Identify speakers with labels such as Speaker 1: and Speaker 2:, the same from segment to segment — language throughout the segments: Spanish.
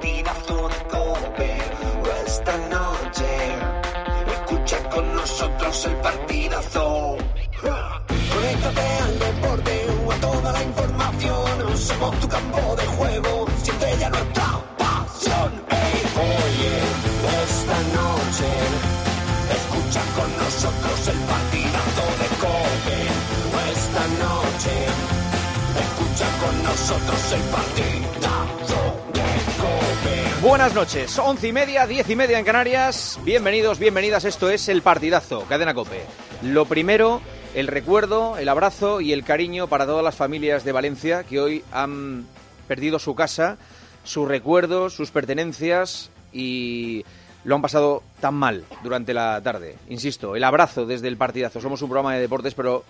Speaker 1: de Cope. Esta noche, escucha con nosotros el partidazo. Conéctate al deporte o a toda la información. Somos tu campo de juego, siente ya nuestra pasión. Ey, oye, esta noche, escucha con nosotros el partidazo de Cope. Esta noche, escucha con nosotros el Cope.
Speaker 2: Buenas noches, once y media, diez y media en Canarias. Bienvenidos, bienvenidas. Esto es el partidazo, Cadena Cope. Lo primero, el recuerdo, el abrazo y el cariño para todas las familias de Valencia que hoy han perdido su casa, sus recuerdos, sus pertenencias y lo han pasado tan mal durante la tarde. Insisto, el abrazo desde el partidazo. Somos un programa de deportes, pero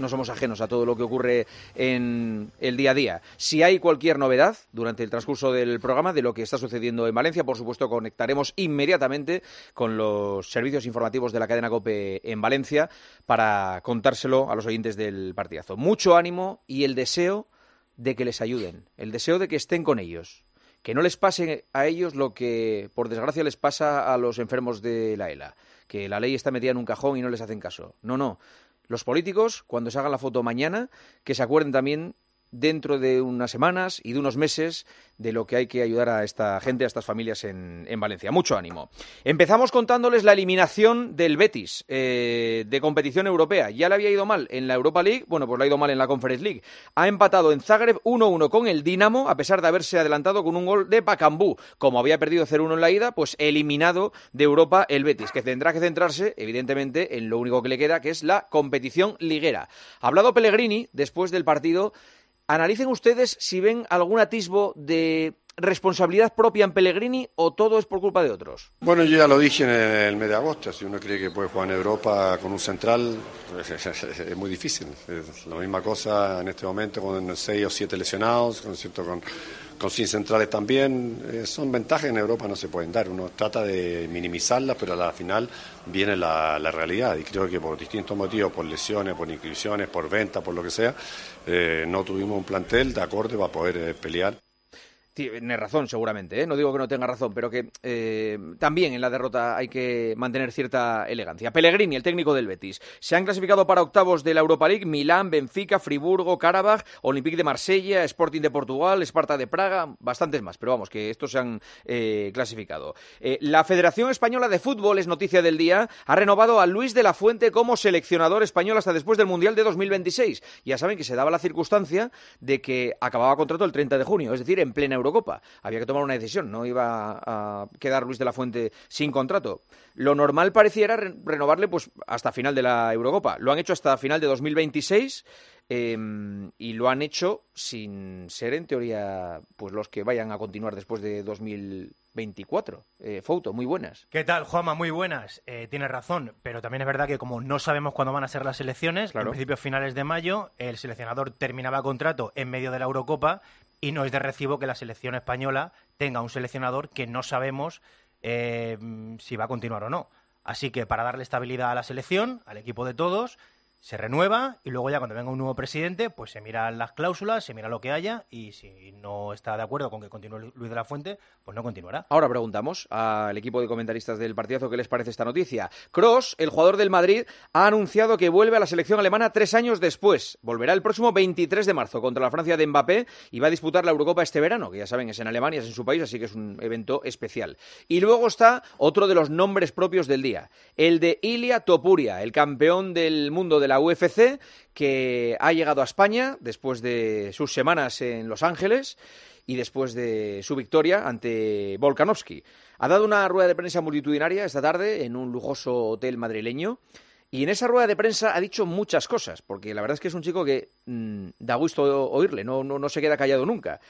Speaker 2: no somos ajenos a todo lo que ocurre en el día a día. Si hay cualquier novedad durante el transcurso del programa de lo que está sucediendo en Valencia, por supuesto conectaremos inmediatamente con los servicios informativos de la cadena COPE en Valencia para contárselo a los oyentes del partidazo. Mucho ánimo y el deseo de que les ayuden, el deseo de que estén con ellos. Que no les pase a ellos lo que, por desgracia, les pasa a los enfermos de la ELA, que la ley está metida en un cajón y no les hacen caso. No, no. Los políticos, cuando se hagan la foto mañana, que se acuerden también dentro de unas semanas y de unos meses de lo que hay que ayudar a esta gente, a estas familias en, en Valencia. Mucho ánimo. Empezamos contándoles la eliminación del Betis eh, de competición europea. Ya le había ido mal en la Europa League, bueno, pues le ha ido mal en la Conference League. Ha empatado en Zagreb 1-1 con el Dinamo, a pesar de haberse adelantado con un gol de Pacambú. Como había perdido 0-1 en la ida, pues eliminado de Europa el Betis, que tendrá que centrarse, evidentemente, en lo único que le queda, que es la competición liguera. Ha hablado Pellegrini después del partido Analicen ustedes si ven algún atisbo de responsabilidad propia en Pellegrini o todo es por culpa de otros.
Speaker 3: Bueno, yo ya lo dije en el mes de agosto, si uno cree que puede jugar en Europa con un central, es muy difícil. Es la misma cosa en este momento con seis o siete lesionados, con, cierto, con, sin centrales también. Eh, son ventajas en Europa no se pueden dar. Uno trata de minimizarlas, pero a la final viene la, la realidad. Y creo que por distintos motivos, por lesiones, por inscripciones, por venta, por lo que sea, eh, no tuvimos un plantel de acorde para poder eh, pelear.
Speaker 2: Tiene razón, seguramente, ¿eh? no digo que no tenga razón, pero que eh, también en la derrota hay que mantener cierta elegancia. Pellegrini, el técnico del Betis. Se han clasificado para octavos de la Europa League Milán, Benfica, Friburgo, Karabaj, Olympique de Marsella, Sporting de Portugal, Esparta de Praga, bastantes más, pero vamos, que estos se han eh, clasificado. La Federación Española de Fútbol, es noticia del día, ha renovado a Luis de la Fuente como seleccionador español hasta después del Mundial de 2026. Ya saben que se daba la circunstancia de que acababa contrato el 30 de junio, es decir, en plena Eurocopa. Había que tomar una decisión, no iba a quedar Luis de la Fuente sin contrato. Lo normal pareciera re renovarle pues hasta final de la Eurocopa. Lo han hecho hasta final de 2026 eh, y lo han hecho sin ser en teoría pues los que vayan a continuar después de 2024. Eh, Fouto, muy buenas.
Speaker 4: ¿Qué tal, Juanma? Muy buenas. Eh, tienes razón, pero también es verdad que como no sabemos cuándo van a ser las elecciones,
Speaker 2: Claro.
Speaker 4: en principio finales de mayo, el seleccionador terminaba contrato en medio de la Eurocopa y no es de recibo que la selección española tenga un seleccionador que no sabemos eh, si va a continuar o no. Así que para darle estabilidad a la selección, al equipo de todos, se renueva y luego ya cuando venga un nuevo presidente, pues se miran las cláusulas, se mira lo que haya y si no está de acuerdo con que continúe Luis de la Fuente, pues no continuará.
Speaker 2: Ahora preguntamos al equipo de comentaristas del partidazo qué les parece esta noticia. Cross, el jugador del Madrid, ha anunciado que vuelve a la selección alemana tres años después. Volverá el próximo 23 de marzo contra la Francia de Mbappé y va a disputar la Eurocopa este verano, que ya saben es en Alemania, es en su país, así que es un evento especial. Y luego está otro de los nombres propios del día, el de Ilia Topuria, el campeón del mundo de la UFC, que ha llegado a España después de sus semanas en Los Ángeles y después de su victoria ante Volkanovski. Ha dado una rueda de prensa multitudinaria esta tarde en un lujoso hotel madrileño y en esa rueda de prensa ha dicho muchas cosas, porque la verdad es que es un chico que mmm, da gusto oírle, no, no, no se queda callado nunca.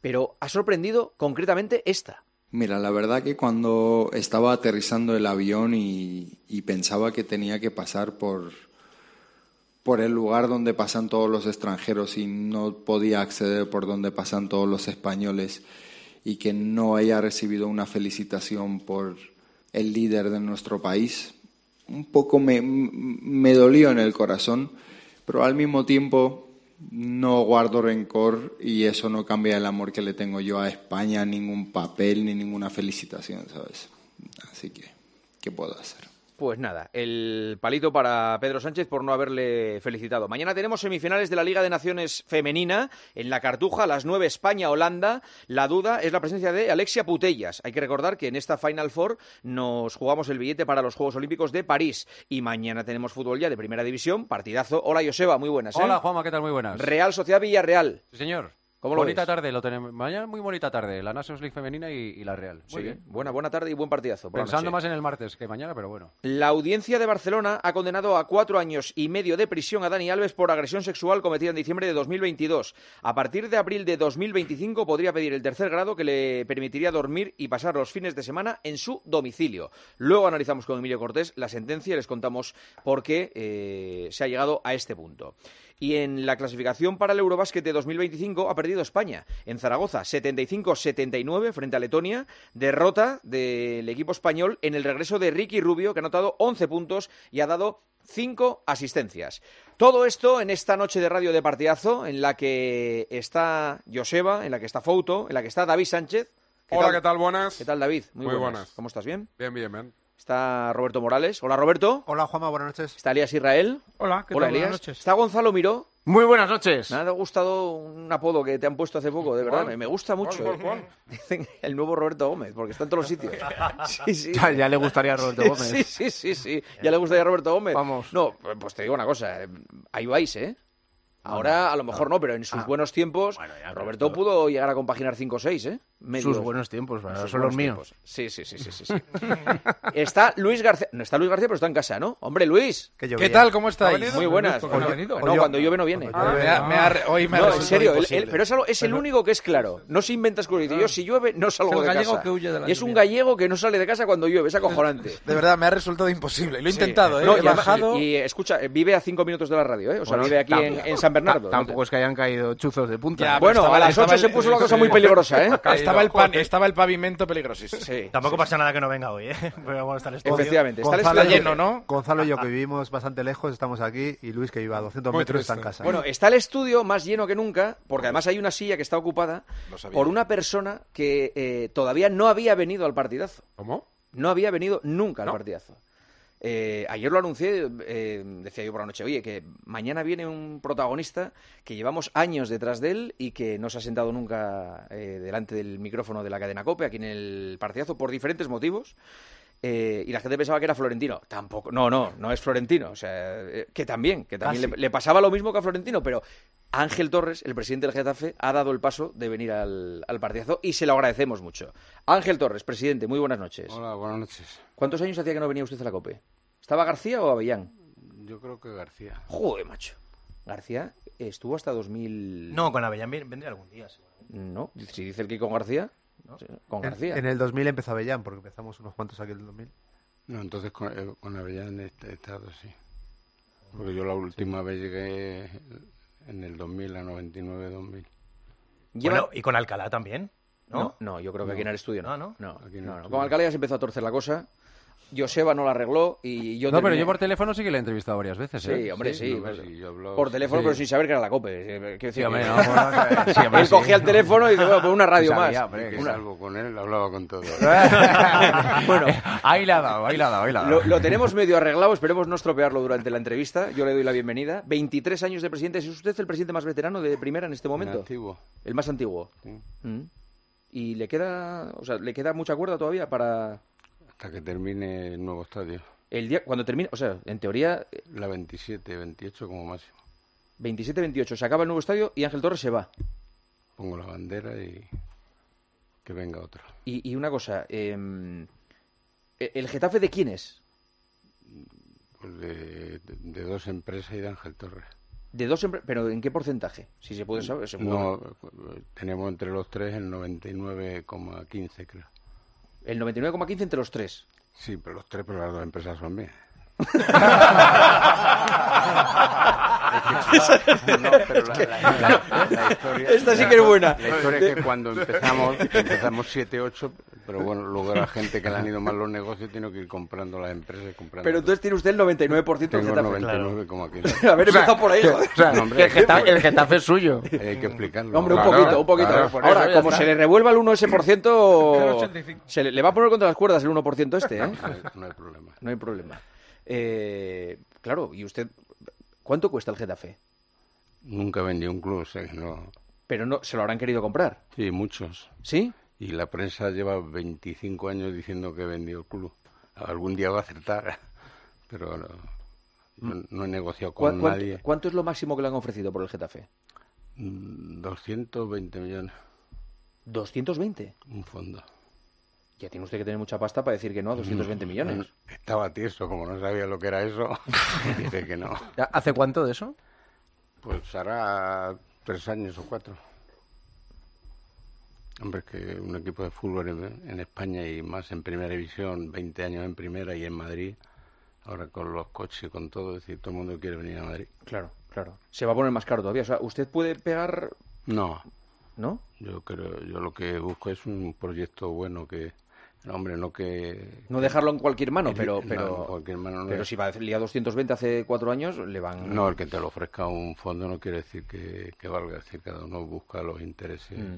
Speaker 2: pero ha sorprendido concretamente esta.
Speaker 5: Mira, la verdad que cuando estaba aterrizando el avión y pensaba que tenía que pasar por, por el lugar donde pasan todos los extranjeros y no podía acceder por donde pasan todos los españoles y que no haya recibido una felicitación por el líder de nuestro país, un poco me, me dolió en el corazón, pero al mismo tiempo no guardo rencor y eso no cambia el amor que le tengo yo a España, ningún papel ni ninguna felicitación, ¿sabes? Así que, ¿qué puedo hacer?
Speaker 2: Pues nada, el palito para Pedro Sánchez por no haberle felicitado. Mañana tenemos semifinales de la Liga de Naciones Femenina en la Cartuja, a las 9 España-Holanda. La duda es la presencia de Alexia Putellas. Hay que recordar que en esta Final Four nos jugamos el billete para los Juegos Olímpicos de París y mañana tenemos fútbol ya de Primera División, partidazo. Hola Joseba, muy buenas. ¿eh?
Speaker 6: Hola Juanma, ¿qué tal? Muy buenas.
Speaker 2: Real Sociedad Villarreal.
Speaker 6: Sí, señor.
Speaker 2: ¿Cómo lo
Speaker 6: bonita
Speaker 2: ves?
Speaker 6: tarde, lo tenemos. Mañana muy bonita tarde, la Nations League femenina y, y la Real. Muy
Speaker 2: Sí,
Speaker 6: bien.
Speaker 2: buena, buena tarde y buen partidazo.
Speaker 6: Pensando más en el martes que mañana, pero bueno.
Speaker 2: La audiencia de Barcelona ha condenado a cuatro años y medio de prisión a Dani Alves por agresión sexual cometida en diciembre de 2022. A partir de abril de 2025 podría pedir el tercer grado que le permitiría dormir y pasar los fines de semana en su domicilio. Luego analizamos con Emilio Cortés la sentencia y les contamos por qué eh, se ha llegado a este punto. Y en la clasificación para el Eurobásquet de 2025 ha perdido España. En Zaragoza, 75-79 frente a Letonia. Derrota del equipo español en el regreso de Ricky Rubio, que ha anotado 11 puntos y ha dado 5 asistencias. Todo esto en esta noche de radio de partidazo, en la que está Joseba, en la que está Fouto, en la que está David Sánchez.
Speaker 7: Hola, ¿qué tal? Buenas.
Speaker 2: ¿Qué tal, David?
Speaker 7: Muy buenas.
Speaker 2: ¿Cómo estás? ¿Bien?
Speaker 7: Bien, bien, bien.
Speaker 2: Está Roberto Morales. Hola, Roberto.
Speaker 8: Hola, Juanma, buenas noches.
Speaker 2: Está Elías Israel.
Speaker 8: Hola, ¿qué
Speaker 2: Hola,
Speaker 8: tal?
Speaker 2: Elías.
Speaker 8: Buenas noches.
Speaker 2: Está Gonzalo Miró.
Speaker 8: Muy buenas noches.
Speaker 2: Me ha gustado un apodo que te han puesto hace poco, de verdad.
Speaker 7: ¿Cuál?
Speaker 2: Me- gusta mucho.
Speaker 7: ¿Cuál, cuál,
Speaker 2: eh. Dicen el nuevo Roberto Gómez, porque está en todos los sitios. Sí, sí.
Speaker 8: Ya, ya le gustaría a Roberto Gómez.
Speaker 2: Sí, sí, sí, sí. Ya le gustaría a Roberto Gómez.
Speaker 8: Vamos.
Speaker 2: No, pues te digo una cosa. eh, Ahí vais, ¿eh? Ahora a lo mejor no, pero en sus buenos tiempos
Speaker 8: Bueno, ya,
Speaker 2: Roberto
Speaker 8: pero-
Speaker 2: pudo llegar a compaginar 5 o 6, ¿eh? Medios.
Speaker 8: Sus buenos tiempos,
Speaker 2: sus
Speaker 8: son los míos.
Speaker 2: tiempos. Sí, sí, sí, sí, sí, sí. está Luis García. No está Luis García, pero está en casa, ¿no? Hombre, Luis.
Speaker 7: ¿Qué tal? ¿Cómo estáis?
Speaker 2: Muy buenas.
Speaker 7: ¿Cómo ha venido?
Speaker 2: No, cuando llueve no viene.
Speaker 7: Ah, me ha- me ha- hoy me ha
Speaker 2: No, en serio, él-
Speaker 7: imposible.
Speaker 2: él- pero es, algo- es el único que es claro. No se inventa excusas. Dice, Yo si llueve no salgo de
Speaker 7: gallego
Speaker 2: casa.
Speaker 7: que huye de la
Speaker 2: Y es un gallego que no sale de casa cuando llueve, es acojonante.
Speaker 7: De verdad, me ha resultado imposible. Lo he
Speaker 2: Sí.
Speaker 7: intentado, ¿eh?
Speaker 2: No,
Speaker 7: he bajado.
Speaker 2: y, escucha, vive a cinco minutos de la radio, ¿eh? O sea,
Speaker 8: Bueno,
Speaker 2: vive aquí en,
Speaker 8: tampoco-
Speaker 2: en San Bernardo.
Speaker 8: ta- Tampoco es que hayan caído chuzos de punta.
Speaker 2: Bueno,
Speaker 7: estaba-
Speaker 2: a las
Speaker 7: estaba
Speaker 2: 8
Speaker 7: el-
Speaker 2: se puso la cosa muy peligrosa, ¿eh?
Speaker 7: Estaba el, pan- estaba el pavimento peligrosísimo.
Speaker 2: Sí.
Speaker 4: Tampoco pasa nada que no venga hoy, ¿eh? Pero bueno, está el estudio.
Speaker 2: Efectivamente. Está el estudio
Speaker 7: lleno, ¿no?
Speaker 9: Gonzalo y yo que vivimos bastante lejos estamos aquí y Luis que vive a 200
Speaker 7: Muy
Speaker 9: metros está en
Speaker 7: triste.
Speaker 9: casa.
Speaker 2: Bueno, está el estudio más lleno que nunca, porque además hay una silla que está ocupada por una persona que eh, todavía no había venido al partidazo.
Speaker 7: ¿Cómo?
Speaker 2: No había venido nunca al partidazo. Eh, ayer lo anuncié, eh, decía yo por la noche, oye, que mañana viene un protagonista que llevamos años detrás de él y que no se ha sentado nunca eh, delante del micrófono de la cadena COPE aquí en el partidazo por diferentes motivos. Eh, y la gente pensaba que era Florentino. Tampoco, no, no, no es Florentino. O sea, eh, que también, que también le, le pasaba lo mismo que a Florentino, pero Ángel Torres, el presidente del Getafe, ha dado el paso de venir al, al partidazo y se lo agradecemos mucho. Ángel Torres, presidente, muy buenas noches.
Speaker 10: Hola, buenas noches.
Speaker 2: ¿Cuántos años hacía que no venía usted a la COPE? ¿Estaba García o Avellán?
Speaker 10: Yo creo que García.
Speaker 2: Joder, macho. García estuvo hasta 2000...
Speaker 4: No, con Avellán ven- vendría algún día. seguro.
Speaker 2: No, si dice el que con García, sí, con
Speaker 9: En-
Speaker 2: García.
Speaker 9: En, el 2000 empezó Avellán, porque empezamos unos cuantos aquí en el 2000.
Speaker 10: No, entonces con, eh, con Avellán he he estado, sí. Porque yo la última vez llegué en el 2000, a 99-2000.
Speaker 2: Lleva-
Speaker 4: Bueno, y con Alcalá también, ¿no?
Speaker 2: No, no, yo creo que aquí en el estudio no.
Speaker 4: Ah, ¿no?
Speaker 2: No, no, no. Con Alcalá ya se empezó a torcer la cosa. Joseba no la arregló y yo
Speaker 6: no, pero yo por teléfono sí que le he entrevistado varias veces.
Speaker 2: Sí,
Speaker 6: ¿eh?
Speaker 2: hombre, sí.
Speaker 10: no,
Speaker 2: pues,
Speaker 10: sí, yo
Speaker 2: por teléfono,
Speaker 6: sí.
Speaker 2: pero sin saber que era la COPE. eh, quiero decir
Speaker 6: Sí, hombre,
Speaker 2: que-
Speaker 6: no, bueno, sí, hombre,
Speaker 2: Él
Speaker 6: sí.
Speaker 2: cogía el teléfono y dice, bueno, pues una radio
Speaker 6: Sí
Speaker 2: más.
Speaker 6: hombre,
Speaker 10: Que
Speaker 2: Una-
Speaker 10: salvo con él, hablaba con todo.
Speaker 2: Bueno,
Speaker 6: ahí la ha dado, ahí la ha dado, ahí la ha dado.
Speaker 2: Lo, lo tenemos medio arreglado, esperemos no estropearlo durante la entrevista. Yo le doy la bienvenida. 23 años de presidente. ¿Es usted el presidente más veterano de primera en este momento?
Speaker 10: Antiguo.
Speaker 2: El más antiguo.
Speaker 10: sí.
Speaker 2: Mm. ¿Y le queda, o sea, le queda mucha cuerda todavía para
Speaker 10: Hasta que termine el nuevo estadio.
Speaker 2: el día cuando termine? O sea, en teoría, eh,
Speaker 10: La 27, 28 como máximo.
Speaker 2: 27-28 se acaba el nuevo estadio y Ángel Torres se va.
Speaker 10: Pongo la bandera y que venga otro.
Speaker 2: Y, y una cosa, em, ¿el Getafe de quién es?
Speaker 10: Pues de, de- de dos empresas y de Ángel Torres.
Speaker 2: De dos empre- ¿Pero en qué porcentaje? Si se puede saber. se puede-
Speaker 10: No, tenemos entre los tres el 99,15 creo.
Speaker 2: El 99,15 entre los tres.
Speaker 10: Sí, pero los tres, pero las dos empresas son mías. No, pero la, la- la- la historia,
Speaker 2: Esta sí que es buena.
Speaker 10: La historia es que cuando empezamos, empezamos 7, 8, pero bueno, luego la gente que le han ido mal los negocios tiene que ir comprando las empresas y comprando.
Speaker 2: Pero entonces tiene usted el 99% del Getafe.
Speaker 10: 99,15.
Speaker 2: Haber empezado por ahí, joder.
Speaker 8: O sea,
Speaker 10: No, hombre,
Speaker 8: que el, Getafe, el Getafe es suyo.
Speaker 10: Hay que explicarlo.
Speaker 2: Hombre, un
Speaker 10: Claro,
Speaker 2: poquito, un poquito.
Speaker 10: claro.
Speaker 2: Ahora, como
Speaker 8: está.
Speaker 2: se le revuelva el 1 ese por ciento, se le, le va a poner contra las cuerdas el 1% este, ¿eh?
Speaker 10: No hay- no hay problema.
Speaker 2: No hay problema. Eh, claro, ¿y usted cuánto cuesta el Getafe?
Speaker 10: Nunca vendí un club, o sea que no.
Speaker 2: Pero no, se lo habrán querido comprar.
Speaker 10: Sí, muchos.
Speaker 2: ¿Sí?
Speaker 10: Y la prensa lleva 25 años diciendo que vendió el club. Algún día va a acertar, pero no, no- no he negociado
Speaker 2: ¿Cuán-
Speaker 10: con
Speaker 2: cuánto,
Speaker 10: nadie.
Speaker 2: cuánto es lo máximo que le han ofrecido por el Getafe?
Speaker 10: Mm, 220 millones,
Speaker 2: ¿220?
Speaker 10: un fondo.
Speaker 2: Ya tiene usted que tener mucha pasta para decir que no a 220 millones.
Speaker 10: Mm, Estaba tieso, como no sabía lo que era eso, dije que no.
Speaker 8: ¿Hace cuánto de eso?
Speaker 10: Pues hará tres años o cuatro. Hombre, es que un equipo de fútbol en, en España y más en primera división, 20 años en primera y en Madrid, ahora con los coches y con todo, es decir, todo el mundo quiere venir a Madrid.
Speaker 2: Claro, claro. Se va a poner más caro todavía. O sea, usted puede pegar,
Speaker 10: No,
Speaker 2: ¿no?
Speaker 10: yo creo, yo lo que busco es un proyecto bueno que, hombre, no que...
Speaker 2: No dejarlo en cualquier mano,
Speaker 10: No,
Speaker 2: pero,
Speaker 10: en
Speaker 2: pero,
Speaker 10: cualquier mano no
Speaker 2: pero
Speaker 10: es.
Speaker 2: si valía 220 hace cuatro años, le van.
Speaker 10: No, el que te lo ofrezca un fondo no quiere decir que, que valga, es decir, cada uno busca los intereses.
Speaker 2: Mm.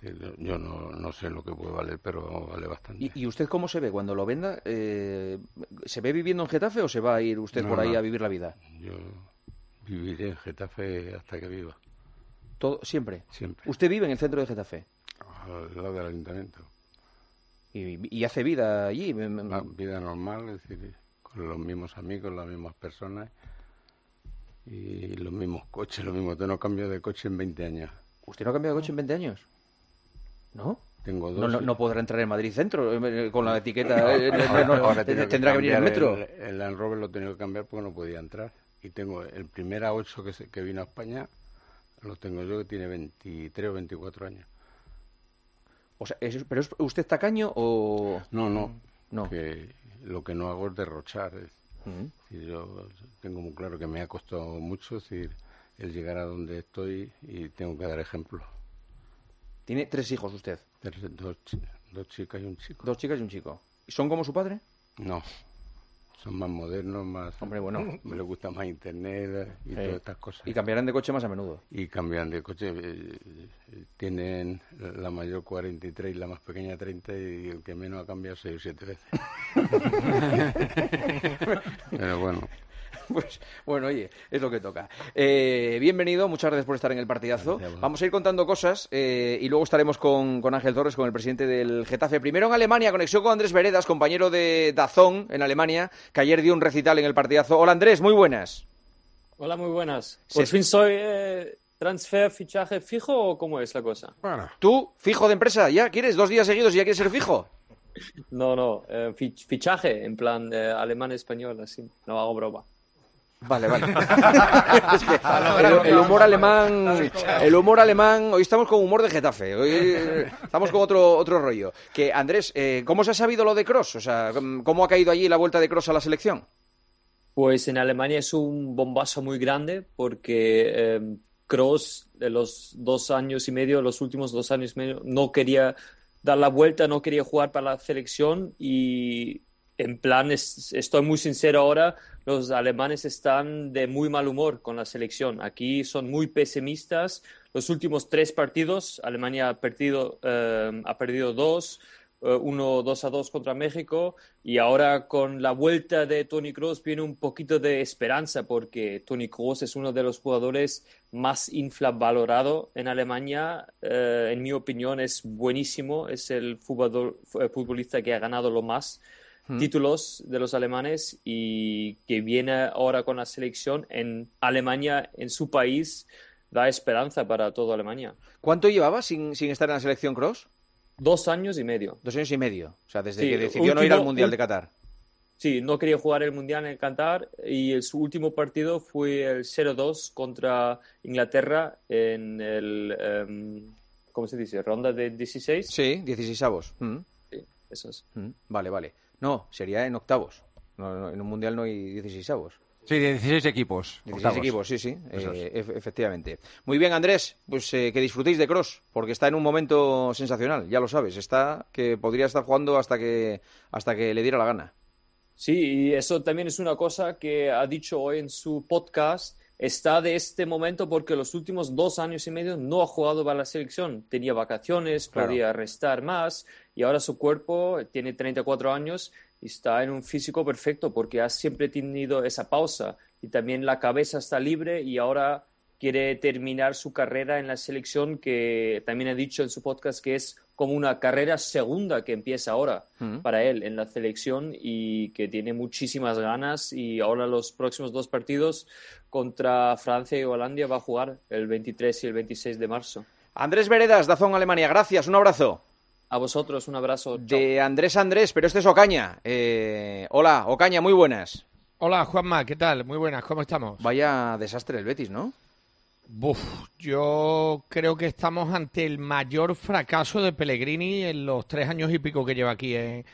Speaker 10: Decir, Yo no, no sé lo que puede valer, pero vale bastante.
Speaker 2: ¿Y, usted cómo se ve cuando lo venda? Eh, ¿Se ve viviendo en Getafe o se va a ir usted
Speaker 10: No,
Speaker 2: por ahí
Speaker 10: no.
Speaker 2: a vivir la vida?
Speaker 10: Yo viviré en Getafe hasta que viva,
Speaker 2: Todo, siempre.
Speaker 10: siempre.
Speaker 2: ¿Usted vive en el centro de Getafe?
Speaker 10: Al lado del ayuntamiento.
Speaker 2: ¿Y, y hace vida allí?
Speaker 10: Una vida normal, es decir, con los mismos amigos, las mismas personas y los mismos coches, lo mismo. Yo no cambio de coche en 20 años.
Speaker 2: ¿Usted no ha cambiado de coche en 20 años? ¿No?
Speaker 10: Tengo dos.
Speaker 2: No, no,
Speaker 10: y-
Speaker 2: no podrá entrar en Madrid Centro eh, con la etiqueta. Eh,
Speaker 10: ahora- tengo
Speaker 2: tendrá que venir en
Speaker 10: cambiar
Speaker 2: metro.
Speaker 10: El, el Land Rover lo he tenido que cambiar porque no podía entrar. Y tengo el primer A8 que, se- que vino a España, lo tengo yo que tiene 23 o 24 años.
Speaker 2: O sea, es- ¿pero es usted tacaño o...?
Speaker 10: No, no.
Speaker 2: No.
Speaker 10: Que lo que no hago es derrochar. es- y yo tengo muy claro que me ha costado mucho, es decir, el llegar a donde estoy y tengo que dar ejemplo.
Speaker 2: Tiene tres hijos usted.
Speaker 10: Dos, dos chicas y un chico.
Speaker 2: Dos chicas y un chico. ¿Y son como su padre?
Speaker 10: No. Son más modernos, más...
Speaker 2: Hombre, bueno.
Speaker 10: Me les gusta más internet y todas estas cosas.
Speaker 2: Y cambiarán de coche más a menudo.
Speaker 10: y cambian de coche. eh, eh, tienen la mayor 43 y la más pequeña 30 y el que menos ha cambiado 6 o 7 veces. Pero bueno,
Speaker 2: Pues bueno, oye, es lo que toca. Eh, bienvenido, muchas gracias por estar en el partidazo.
Speaker 10: Gracias.
Speaker 2: Vamos a ir contando cosas eh, y luego estaremos con, con Ángel Torres, con el presidente del Getafe. Primero en Alemania, conexión con Andrés Veredas, compañero de Dazón en Alemania, que ayer dio un recital en el partidazo. Hola Andrés, muy buenas.
Speaker 11: Hola, muy buenas.
Speaker 2: Sí.
Speaker 11: ¿Por fin soy eh, transfer, fichaje fijo o cómo es la cosa?
Speaker 2: ¿Tú, fijo de empresa, ya quieres dos días seguidos y ya quieres ser fijo?
Speaker 11: No, no, eh, fich- fichaje en plan eh, alemán-español, así. No hago broma.
Speaker 2: Vale, vale. Es que el, el humor alemán, el humor alemán, hoy estamos con humor de Getafe, hoy eh, estamos con otro otro rollo. Que Andrés, eh, ¿cómo se ha sabido lo de Cross? O sea, ¿cómo ha caído allí la vuelta de Cross a la selección?
Speaker 11: Pues en Alemania es un bombazo muy grande porque eh, Kroos de los dos años y medio, los últimos dos años y medio, no quería dar la vuelta, no quería jugar para la selección y en plan, es- estoy muy sincero ahora, los alemanes están de muy mal humor con la selección. Aquí son muy pesimistas. Los últimos tres partidos, Alemania ha perdido, eh, ha perdido dos, eh, uno 2 a 2 contra México y ahora con la vuelta de Tony Kroos viene un poquito de esperanza porque Tony Kroos es uno de los jugadores más infravalorado en Alemania. Eh, en mi opinión es buenísimo, es el eh, futbolista que ha ganado lo más Títulos de los alemanes y que viene ahora con la selección en Alemania, en su país, da esperanza para toda Alemania.
Speaker 2: ¿Cuánto llevaba sin, sin estar en la selección Cross?
Speaker 11: Dos años y medio.
Speaker 2: Dos años y medio. O sea, desde
Speaker 11: Sí,
Speaker 2: que decidió no ir al Mundial de Qatar.
Speaker 11: Sí, no quería jugar el Mundial en Qatar y el- su último partido fue el 0-2 contra Inglaterra en el, em, ¿cómo se dice? ¿Ronda de 16?
Speaker 2: Sí, 16 avos. Mm.
Speaker 11: Sí, eso es.
Speaker 2: Mm, Vale, vale. No, sería en octavos. No, no, en un mundial no hay 16 avos.
Speaker 6: Sí, 16 equipos.
Speaker 2: 16
Speaker 6: octavos.
Speaker 2: equipos, sí, sí, eh, efectivamente. Muy bien, Andrés, pues eh, que disfrutéis de Cross, porque está en un momento sensacional, ya lo sabes, está que podría estar jugando hasta que hasta que le diera la gana.
Speaker 11: Sí, y eso también es una cosa que ha dicho hoy en su podcast. Está de este momento porque los últimos dos años y medio no ha jugado para la selección. Tenía vacaciones,
Speaker 2: Claro.
Speaker 11: podía restar más y ahora su cuerpo tiene 34 años y está en un físico perfecto porque ha siempre tenido esa pausa y también la cabeza está libre y ahora quiere terminar su carrera en la selección que también ha dicho en su podcast que es como una carrera segunda que empieza ahora
Speaker 2: Mm.
Speaker 11: para él en la selección y que tiene muchísimas ganas y ahora los próximos dos partidos contra Francia y Holanda va a jugar el 23 y el 26 de marzo.
Speaker 2: Andrés Veredas, Dazón Alemania, gracias, un abrazo.
Speaker 11: A vosotros un abrazo.
Speaker 2: De Andrés Andrés, pero este es Ocaña. Eh, hola, Ocaña, muy buenas.
Speaker 12: Hola Juanma, ¿qué tal? Muy buenas, ¿cómo estamos?
Speaker 2: Vaya desastre el Betis, ¿no?
Speaker 12: Buf, yo creo que estamos ante el mayor fracaso de Pellegrini en los tres años y pico que lleva aquí en,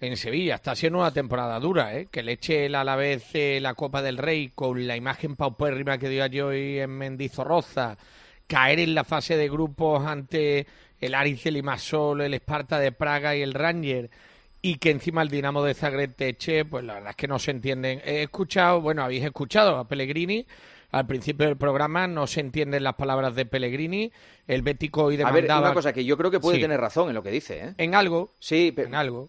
Speaker 12: en Sevilla. Está siendo una temporada dura, ¿eh? Que le eche el Alavés eh, la Copa del Rey con la imagen paupérrima que dio ayer hoy en Mendizorroza, caer en la fase de grupos ante el Aris de Limassol, el Esparta de Praga y el Ranger y que encima el Dinamo de Zagreb te eche, pues la verdad es que no se entienden. He escuchado, bueno, habéis escuchado a Pellegrini al principio del programa, no se entienden las palabras de Pellegrini, el Bético hoy
Speaker 2: A
Speaker 12: demandaba...
Speaker 2: ver, una cosa que yo creo que puede
Speaker 12: Sí.
Speaker 2: tener razón en lo que dice, ¿eh?
Speaker 12: En algo.
Speaker 2: Sí, pero...
Speaker 12: En algo.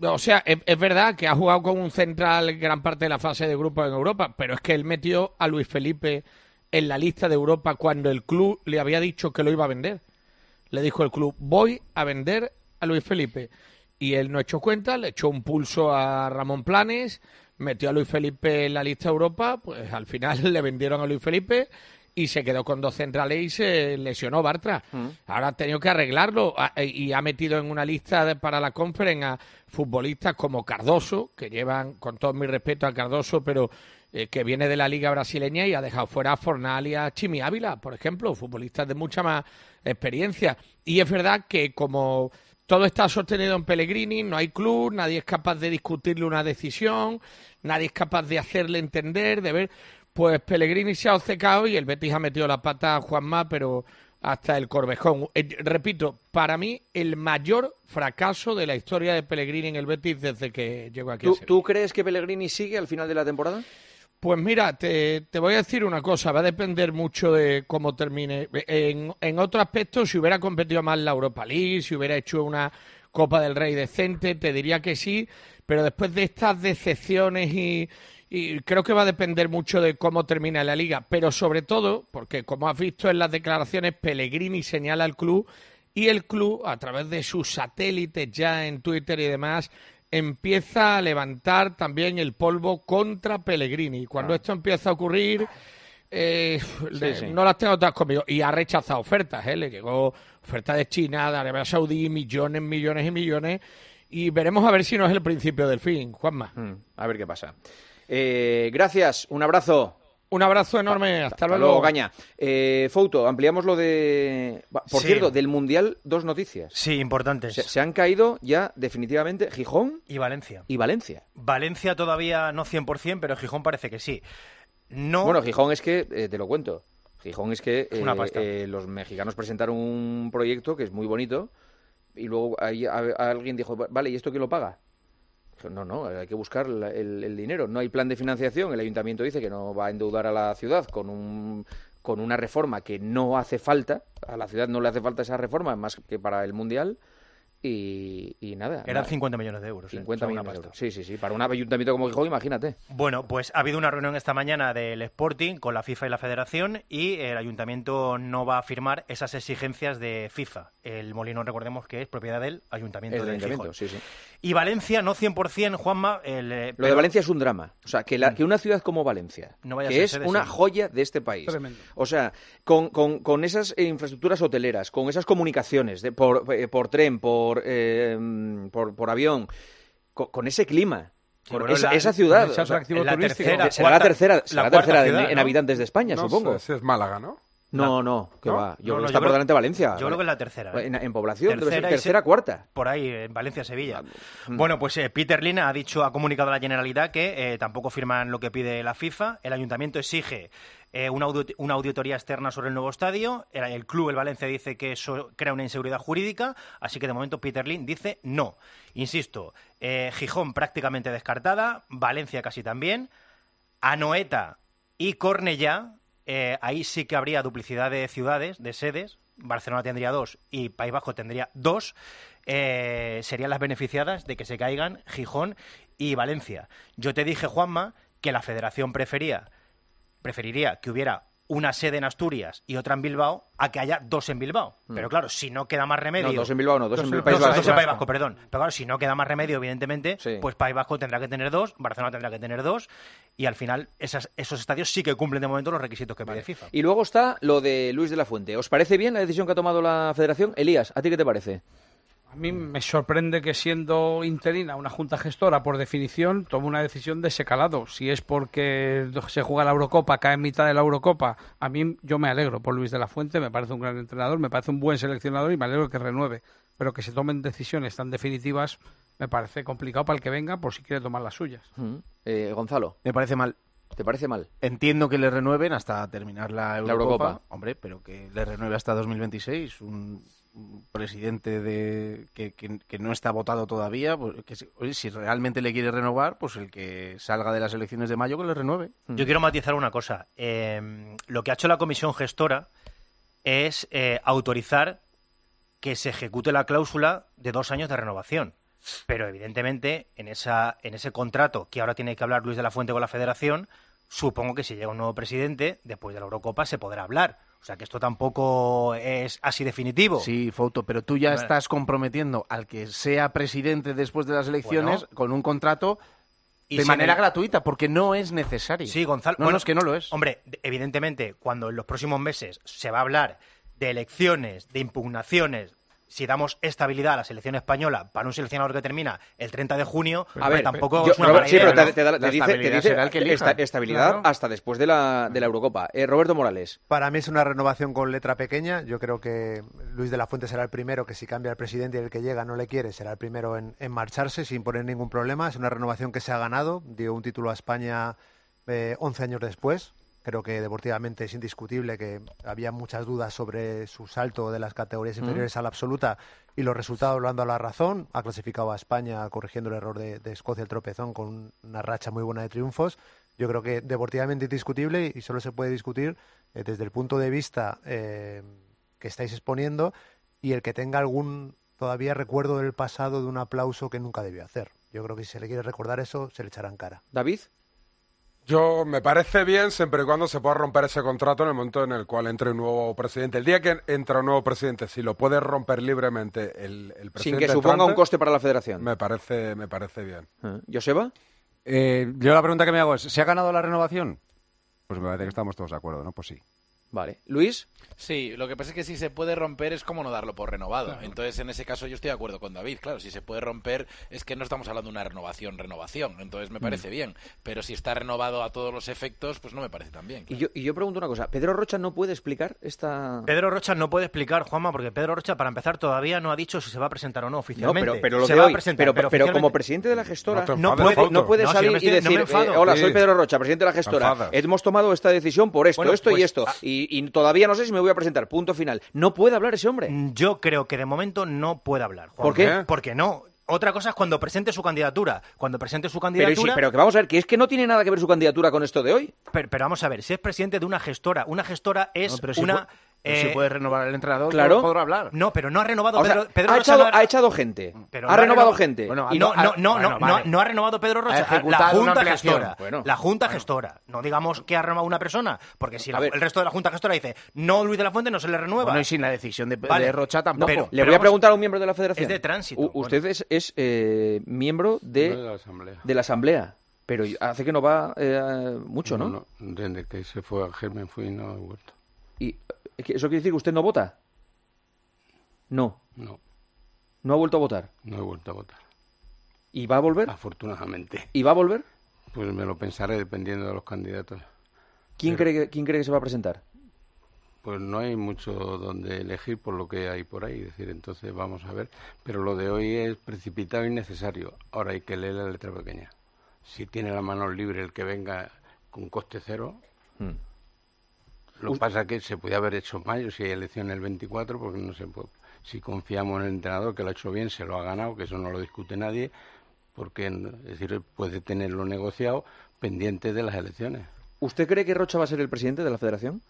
Speaker 12: O sea, es, es verdad que ha jugado con un central gran parte de la fase de grupos en Europa, pero es que él metió a Luis Felipe en la lista de Europa cuando el club le había dicho que lo iba a vender. Le dijo el club, voy a vender a Luis Felipe. Y él no echó cuenta, le echó un pulso a Ramón Planes, metió a Luis Felipe en la lista de Europa, pues al final le vendieron a Luis Felipe y se quedó con dos centrales y se lesionó Bartra. Ahora ha tenido que arreglarlo a- y ha metido en una lista de- para la conferencia a futbolistas como Cardoso, que llevan, con todo mi respeto a Cardoso, pero eh, que viene de la liga brasileña y ha dejado fuera a Fornal y a Chimi Ávila, por ejemplo, futbolistas de mucha más experiencia. Y es verdad que como todo está sostenido en Pellegrini, no hay club, nadie es capaz de discutirle una decisión, nadie es capaz de hacerle entender, de ver, pues Pellegrini se ha obcecado y el Betis ha metido la pata a Juanma, pero hasta el Corvejón. Eh, repito, para mí el mayor fracaso de la historia de Pellegrini en el Betis desde que llegó aquí
Speaker 2: ¿Tú, tú crees que Pellegrini sigue al final de la temporada?
Speaker 12: Pues mira, te, te voy a decir una cosa, va a depender mucho de cómo termine. En, en otro aspecto, si hubiera competido más la Europa League, si hubiera hecho una Copa del Rey decente, te diría que sí, pero después de estas decepciones y, y creo que va a depender mucho de cómo termina la liga, pero sobre todo, porque como has visto en las declaraciones, Pellegrini señala al club y el club, a través de sus satélites ya en Twitter y demás, empieza a levantar también el polvo contra Pellegrini. Cuando esto empieza a ocurrir, eh, le-
Speaker 2: sí.
Speaker 12: no las tengo todas conmigo. Y ha rechazado ofertas, ¿eh? Le llegó oferta de China, de Arabia Saudí, millones, millones y millones. Y veremos a ver si no es el principio del fin, Juanma.
Speaker 2: Mm, a ver qué pasa. Eh, gracias, un abrazo.
Speaker 12: Un abrazo enorme, hasta,
Speaker 2: Hasta luego, Caña. Eh, Fouto, ampliamos lo de... Por
Speaker 4: Sí.
Speaker 2: cierto, del Mundial, dos noticias.
Speaker 4: Sí, importantes.
Speaker 2: Se, se han caído ya definitivamente Gijón
Speaker 4: Y Valencia.
Speaker 2: y Valencia.
Speaker 4: Valencia todavía no 100%, pero Gijón parece que sí. No,
Speaker 2: Bueno, Gijón es que, eh, te lo cuento, Gijón es que
Speaker 4: una
Speaker 2: eh,
Speaker 4: pasta.
Speaker 2: eh, los mexicanos presentaron un proyecto que es muy bonito y luego ahí a- a- alguien dijo, vale, ¿y esto quién lo paga? No, no, hay que buscar el, el dinero. No hay plan de financiación. El ayuntamiento dice que no va a endeudar a la ciudad con un con una reforma que no hace falta. A la ciudad no le hace falta esa reforma más que para el mundial. Y, y nada.
Speaker 4: eran
Speaker 2: nada.
Speaker 4: 50 millones de euros. ¿eh?
Speaker 2: 50
Speaker 4: Son una
Speaker 2: millones de euros. Sí, sí, sí. Para un ayuntamiento como Gijón, imagínate.
Speaker 4: Bueno, pues ha habido una reunión esta mañana del Sporting con la FIFA y la Federación y el ayuntamiento no va a firmar esas exigencias de FIFA. El Molino, recordemos que es propiedad del ayuntamiento
Speaker 2: El
Speaker 4: de
Speaker 2: ayuntamiento,
Speaker 4: Gijón.
Speaker 2: sí, sí.
Speaker 4: Y Valencia, no 100%, Juanma. El, eh,
Speaker 2: Lo
Speaker 4: pero-
Speaker 2: de Valencia es un drama. O sea, que, la- que una ciudad como Valencia,
Speaker 4: No vaya a
Speaker 2: que
Speaker 4: ser
Speaker 2: es una joya de este país,
Speaker 4: Tremendo.
Speaker 2: o sea, con, con- con esas eh, infraestructuras hoteleras, con esas comunicaciones de- por, eh, por tren, por, eh, por, por avión, co- con, ese clima, bueno, esa,
Speaker 13: la-
Speaker 2: esa ciudad o sea, la tercera, será
Speaker 13: Cuarta-
Speaker 2: la tercera, será la tercera
Speaker 13: ciudad,
Speaker 2: en, habitantes de España,
Speaker 7: No
Speaker 2: supongo.
Speaker 7: si es Málaga, ¿no?
Speaker 2: No, no, que
Speaker 7: ¿No?
Speaker 2: va. Yo creo que
Speaker 4: yo
Speaker 2: está por delante Valencia.
Speaker 4: Yo creo que es la tercera. ¿eh?
Speaker 2: En, en población, debe ser
Speaker 4: Tercera
Speaker 2: tercera,
Speaker 4: se-
Speaker 2: cuarta.
Speaker 4: Por ahí, en Valencia-Sevilla.
Speaker 2: Mm.
Speaker 4: Bueno, pues eh, Peter Lin ha dicho, ha comunicado a la Generalidad que eh, tampoco firman lo que pide la FIFA. El ayuntamiento exige eh, una, una auditoría externa sobre el nuevo estadio. El, club, el Valencia, dice que eso crea una inseguridad jurídica. Así que de momento Peter Lin dice no. Insisto, eh, Gijón prácticamente descartada, Valencia casi también. Anoeta y Cornellá, eh, ahí sí que habría duplicidad de ciudades, de sedes. Barcelona tendría dos y País Vasco tendría dos. Serían las beneficiadas de que se caigan Gijón y Valencia. Yo te dije, Juanma, que la federación prefería, preferiría que hubiera una sede en Asturias y otra en Bilbao a que haya dos en Bilbao.
Speaker 2: Mm.
Speaker 4: Pero claro, si no queda más remedio...
Speaker 2: No, dos en Bilbao no, dos en País Vasco.
Speaker 4: dos en País Vasco, perdón. Pero claro, si no queda más remedio, evidentemente,
Speaker 2: Sí.
Speaker 4: pues País Vasco tendrá que tener dos, Barcelona tendrá que tener dos, y al final esas- esos estadios sí que cumplen de momento los requisitos que pide FIFA.
Speaker 2: Y luego está lo de Luis de la Fuente. ¿Os parece bien la decisión que ha tomado la federación? Elías, ¿a ti qué te parece?
Speaker 13: A mí me sorprende que siendo interina una junta gestora, por definición, tome una decisión de ese calado. Si es porque se juega la Eurocopa, cae en mitad de la Eurocopa, a mí yo me alegro por Luis de la Fuente, me parece un gran entrenador, me parece un buen seleccionador y me alegro que renueve. Pero que se tomen decisiones tan definitivas me parece complicado para el que venga por si quiere tomar las suyas.
Speaker 2: Eh, Gonzalo.
Speaker 8: Me parece mal.
Speaker 2: ¿Te parece mal?
Speaker 8: Entiendo que le renueven hasta terminar la Eurocopa,
Speaker 2: Eurocopa.
Speaker 8: hombre, pero que le renueve hasta 2026 un, un presidente de que, no está votado todavía, pues, que si, realmente le quiere renovar, pues el que salga de las elecciones de mayo que le renueve.
Speaker 4: Yo quiero matizar una cosa. Eh, lo que ha hecho la comisión gestora es eh, autorizar que se ejecute la cláusula de dos años de renovación. Pero evidentemente, en, esa, en ese contrato que ahora tiene que hablar Luis de la Fuente con la Federación, supongo que si llega un nuevo presidente, después de la Eurocopa se podrá hablar. O sea que esto tampoco es así definitivo.
Speaker 8: Sí, Foto, pero tú ya estás comprometiendo al que sea presidente después de las elecciones
Speaker 4: Bueno.
Speaker 8: con un contrato
Speaker 4: Y
Speaker 8: de manera
Speaker 4: el-
Speaker 8: gratuita, porque no es necesario.
Speaker 4: Sí, Gonzalo.
Speaker 8: No,
Speaker 4: bueno,
Speaker 8: no, es que no lo es.
Speaker 4: Hombre, de- evidentemente, cuando en los próximos meses se va a hablar de elecciones, de impugnaciones, si damos estabilidad a la selección española para un seleccionador que termina el 30 de junio, hombre, tampoco
Speaker 2: yo-
Speaker 4: es una
Speaker 2: Robert,
Speaker 4: mala
Speaker 2: sí,
Speaker 4: idea,
Speaker 2: pero te,
Speaker 4: ¿no?
Speaker 2: te da- te
Speaker 8: La
Speaker 2: dice, te
Speaker 8: estabilidad
Speaker 2: dice
Speaker 8: será el que elija.
Speaker 2: esta- estabilidad
Speaker 9: Claro.
Speaker 2: hasta después de la, de la Eurocopa. Eh, Roberto Morales.
Speaker 9: Para mí es una renovación con letra pequeña. Yo creo que Luis de la Fuente será el primero que si cambia el presidente y el que llega no le quiere, será el primero en, en marcharse sin poner ningún problema. Es una renovación que se ha ganado. Dio un título a España eh, 11 años después. Creo que deportivamente es indiscutible que había muchas dudas sobre su salto de las categorías
Speaker 2: Mm.
Speaker 9: inferiores a la absoluta y los resultados lo han dado la razón. Ha clasificado a España corrigiendo el error de, de Escocia, el tropezón, con una racha muy buena de triunfos. Yo creo que deportivamente indiscutible y solo se puede discutir eh, desde el punto de vista eh, que estáis exponiendo y el que tenga algún todavía recuerdo del pasado de un aplauso que nunca debió hacer. Yo creo que si se le quiere recordar eso, se le echará en cara.
Speaker 2: David.
Speaker 7: Yo me parece bien siempre y cuando se pueda romper ese contrato en el momento en el cual entre un nuevo presidente. El día que entra un nuevo presidente, si lo puede romper libremente el, el
Speaker 2: Sin
Speaker 7: presidente
Speaker 2: que suponga
Speaker 7: entrante,
Speaker 2: un coste para la federación.
Speaker 7: Me parece, me parece bien.
Speaker 2: Eh, ¿Joseba?
Speaker 6: Eh, yo la pregunta que me hago es, ¿se ha ganado la renovación? Pues me parece que estamos todos de acuerdo, ¿no? Pues sí.
Speaker 2: Vale. ¿Luis?
Speaker 14: Sí, lo que pasa es que si se puede romper es como no darlo por renovado. Entonces, en ese caso yo estoy de acuerdo con David. Claro, si se puede romper es que no estamos hablando de una renovación, renovación. Entonces me parece bien. Pero si está renovado a todos los efectos, pues no me parece tan bien.
Speaker 2: Y yo, y yo pregunto una cosa. ¿Pedro Rocha no puede explicar esta...?
Speaker 4: Pedro Rocha no puede explicar, Juanma, porque Pedro Rocha, para empezar, todavía no ha dicho si se va a presentar o no
Speaker 2: No,
Speaker 4: oficialmente.
Speaker 2: pero, pero lo
Speaker 4: se va
Speaker 2: hoy.
Speaker 4: a presentar,
Speaker 2: pero, pero,
Speaker 4: oficialmente-
Speaker 2: como presidente de la gestora,
Speaker 7: No
Speaker 2: puede, no puede
Speaker 4: No, si
Speaker 2: salir
Speaker 4: no me estoy-
Speaker 2: y decir,
Speaker 4: enfado.
Speaker 2: eh, hola, soy Pedro Rocha, presidente de la gestora. Hemos tomado esta decisión por esto,
Speaker 4: Bueno,
Speaker 2: esto y
Speaker 4: pues,
Speaker 2: esto.
Speaker 4: ah-
Speaker 2: Y, y todavía no sé si me voy a presentar. Punto final. No puede hablar ese hombre.
Speaker 4: Yo creo que de momento no puede hablar. Juanma.
Speaker 2: ¿Por qué?
Speaker 4: Porque no. Otra cosa es cuando presente su candidatura. Cuando presente su
Speaker 2: Pero,
Speaker 4: candidatura.
Speaker 2: sí, pero que vamos a ver, que es que no tiene nada que ver su candidatura con esto de hoy.
Speaker 4: Pero, pero vamos a ver, si es presidente de una gestora, una gestora es
Speaker 8: No, pero si
Speaker 4: una.
Speaker 8: Pero si
Speaker 4: eh,
Speaker 8: puede renovar el entrenador,
Speaker 2: claro.
Speaker 8: podrá hablar.
Speaker 4: No, pero no ha renovado
Speaker 2: O sea,
Speaker 4: Pedro, Pedro
Speaker 2: ha,
Speaker 4: Rocha
Speaker 2: echado,
Speaker 4: no
Speaker 2: ha echado gente.
Speaker 4: pero
Speaker 2: ha
Speaker 4: no
Speaker 2: renovado
Speaker 4: renova-
Speaker 2: gente.
Speaker 8: Bueno,
Speaker 4: Y no, no, no,
Speaker 8: bueno,
Speaker 4: no,
Speaker 8: vale.
Speaker 4: no, no ha renovado Pedro
Speaker 8: Ha
Speaker 4: Rocha, la Junta. Gestora.
Speaker 2: Bueno.
Speaker 4: La Junta Gestora. No digamos que ha renovado una persona, porque si la- el resto de la Junta Gestora dice no, Luis de la Fuente no se le renueva.
Speaker 8: Bueno, y sin la decisión de,
Speaker 4: Vale.
Speaker 8: de Rocha tampoco.
Speaker 4: Pero-
Speaker 2: Le voy a preguntar a un miembro de la federación.
Speaker 4: es de tránsito,
Speaker 2: U- usted es, es, eh, miembro de,
Speaker 10: No de la Asamblea.
Speaker 2: de la Asamblea. Pero hace que no va eh, mucho, ¿no?
Speaker 10: No, no, Desde que se fue a Germen fui y no he vuelto.
Speaker 2: Y ¿Eso quiere decir que usted no vota? No.
Speaker 10: No,
Speaker 2: No ha vuelto a votar.
Speaker 10: no he vuelto a votar.
Speaker 2: ¿Y va a volver?
Speaker 10: Afortunadamente.
Speaker 2: ¿Y va a volver?
Speaker 10: Pues me lo pensaré dependiendo de los candidatos.
Speaker 2: ¿Quién,
Speaker 10: Pero-
Speaker 2: cree que, ¿Quién cree que se va a presentar?
Speaker 10: Pues no hay mucho donde elegir por lo que hay por ahí, es decir, entonces vamos a ver. Pero lo de hoy es precipitado y necesario. Ahora hay que leer la letra pequeña. Si tiene la mano libre el que venga con coste cero,
Speaker 2: Hmm.
Speaker 10: Lo que pasa es que se puede haber hecho en mayo si hay elección el 24, porque no se puede. Si confiamos en el entrenador que lo ha hecho bien, se lo ha ganado, que eso no lo discute nadie, porque es decir, puede tenerlo negociado pendiente de las elecciones.
Speaker 2: ¿Usted cree que Rocha va a ser el presidente de la federación?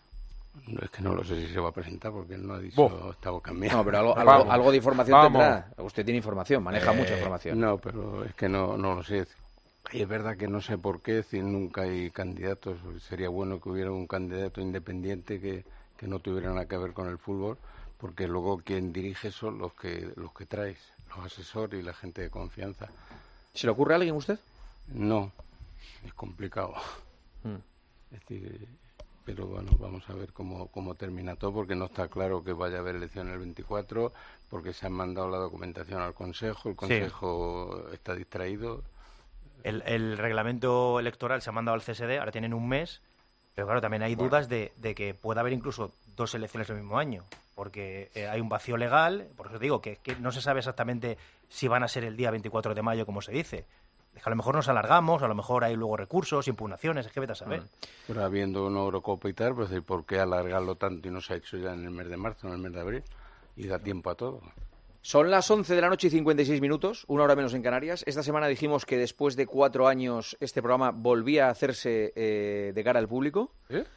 Speaker 10: No, es que no lo sé si se va a presentar porque él no ha dicho estaba cambiando.
Speaker 2: No, pero algo, algo, algo de información tendrá. Usted tiene información, maneja
Speaker 10: Eh,
Speaker 2: mucha información.
Speaker 10: No, pero es que no, no lo sé. Y es verdad que no sé por qué, si nunca hay candidatos. Sería bueno que hubiera un candidato independiente que, que no tuviera nada que ver con el fútbol, porque luego quien dirige son los que, los que traes, los asesores y la gente de confianza.
Speaker 2: ¿Se le ocurre a alguien usted?
Speaker 10: No, es complicado.
Speaker 2: Mm.
Speaker 10: Es decir, pero bueno, vamos a ver cómo, cómo termina todo, porque no está claro que vaya a haber elección el 24, porque se han mandado la documentación al Consejo, el Consejo está distraído.
Speaker 4: El, el reglamento electoral se ha mandado al CSD, ahora tienen un mes, pero claro, también hay dudas de, de que pueda haber incluso dos elecciones el mismo año, porque eh, hay un vacío legal, por eso digo que, que no se sabe exactamente si van a ser el día 24 de mayo, como se dice. Es que a lo mejor nos alargamos, a lo mejor hay luego recursos, impugnaciones, es que vete a saber.
Speaker 10: Pero habiendo una Eurocopa y tal, pues ¿y ¿por qué alargarlo tanto y no se ha hecho ya en el mes de marzo, en el mes de abril? Y da tiempo a todo.
Speaker 2: Son las 11 de la noche y 56 minutos, una hora menos en Canarias. Esta semana dijimos que después de cuatro años este programa volvía a hacerse eh, de cara al público.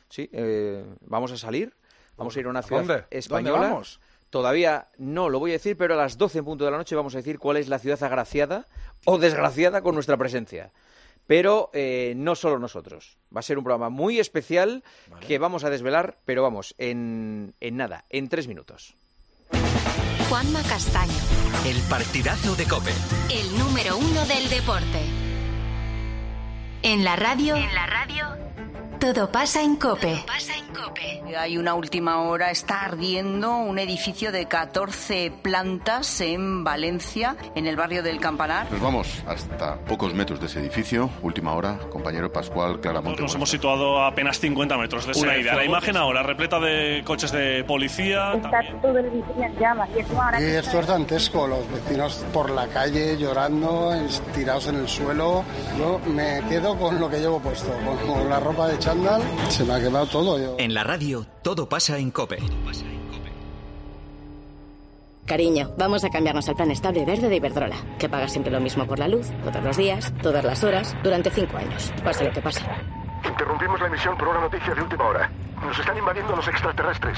Speaker 2: Sí, eh, vamos a salir, vamos a ir a una ciudad
Speaker 7: dónde?
Speaker 2: española.
Speaker 7: ¿Dónde vamos?
Speaker 2: Todavía no lo voy a decir, pero a las 12 en punto de la noche vamos a decir cuál es la ciudad agraciada o desgraciada con nuestra presencia. Pero eh, no solo nosotros. Va a ser un programa muy especial que vamos a desvelar, pero vamos, en, en nada, en tres minutos.
Speaker 15: Juanma Castaño,
Speaker 16: El partidazo de Cope.
Speaker 15: el número uno del deporte. En la radio. En la radio. Todo pasa en Cope.
Speaker 17: Hay una última hora, está ardiendo un edificio de 14 plantas en Valencia, en el barrio del Campanar.
Speaker 18: Nos vamos hasta pocos metros de ese edificio. Última hora, compañero Pascual Claramonte.
Speaker 19: Nos hemos situado a apenas 50 metros de esa idea. La imagen ahora repleta de coches de policía.
Speaker 20: Está todo el edificio en llamas y ahora
Speaker 21: esto es dantesco, los vecinos por la calle llorando, tirados en el suelo. Yo me quedo con lo que llevo puesto, con la ropa de chándal. Se me ha quemado todo. Yo.
Speaker 16: En la radio, todo pasa en Cope.
Speaker 22: Cariño, vamos a cambiarnos al plan estable verde de Iberdrola, que paga siempre lo mismo por la luz, todos los días, todas las horas, durante cinco años, pase lo que pase.
Speaker 23: Interrumpimos la emisión por una noticia de última hora. Nos están invadiendo los extraterrestres.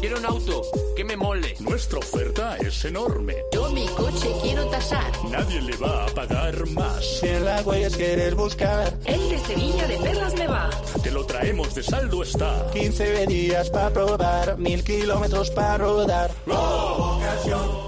Speaker 24: Quiero un auto que me mole.
Speaker 25: Nuestra oferta es enorme.
Speaker 24: Yo mi coche quiero tasar.
Speaker 25: Nadie le va a pagar más.
Speaker 26: Si en la huellas quieres buscar,
Speaker 24: El de Sevilla de Perlas me va.
Speaker 25: Te lo traemos de saldo está.
Speaker 26: 15 días para probar, mil kilómetros para rodar.
Speaker 25: Provocación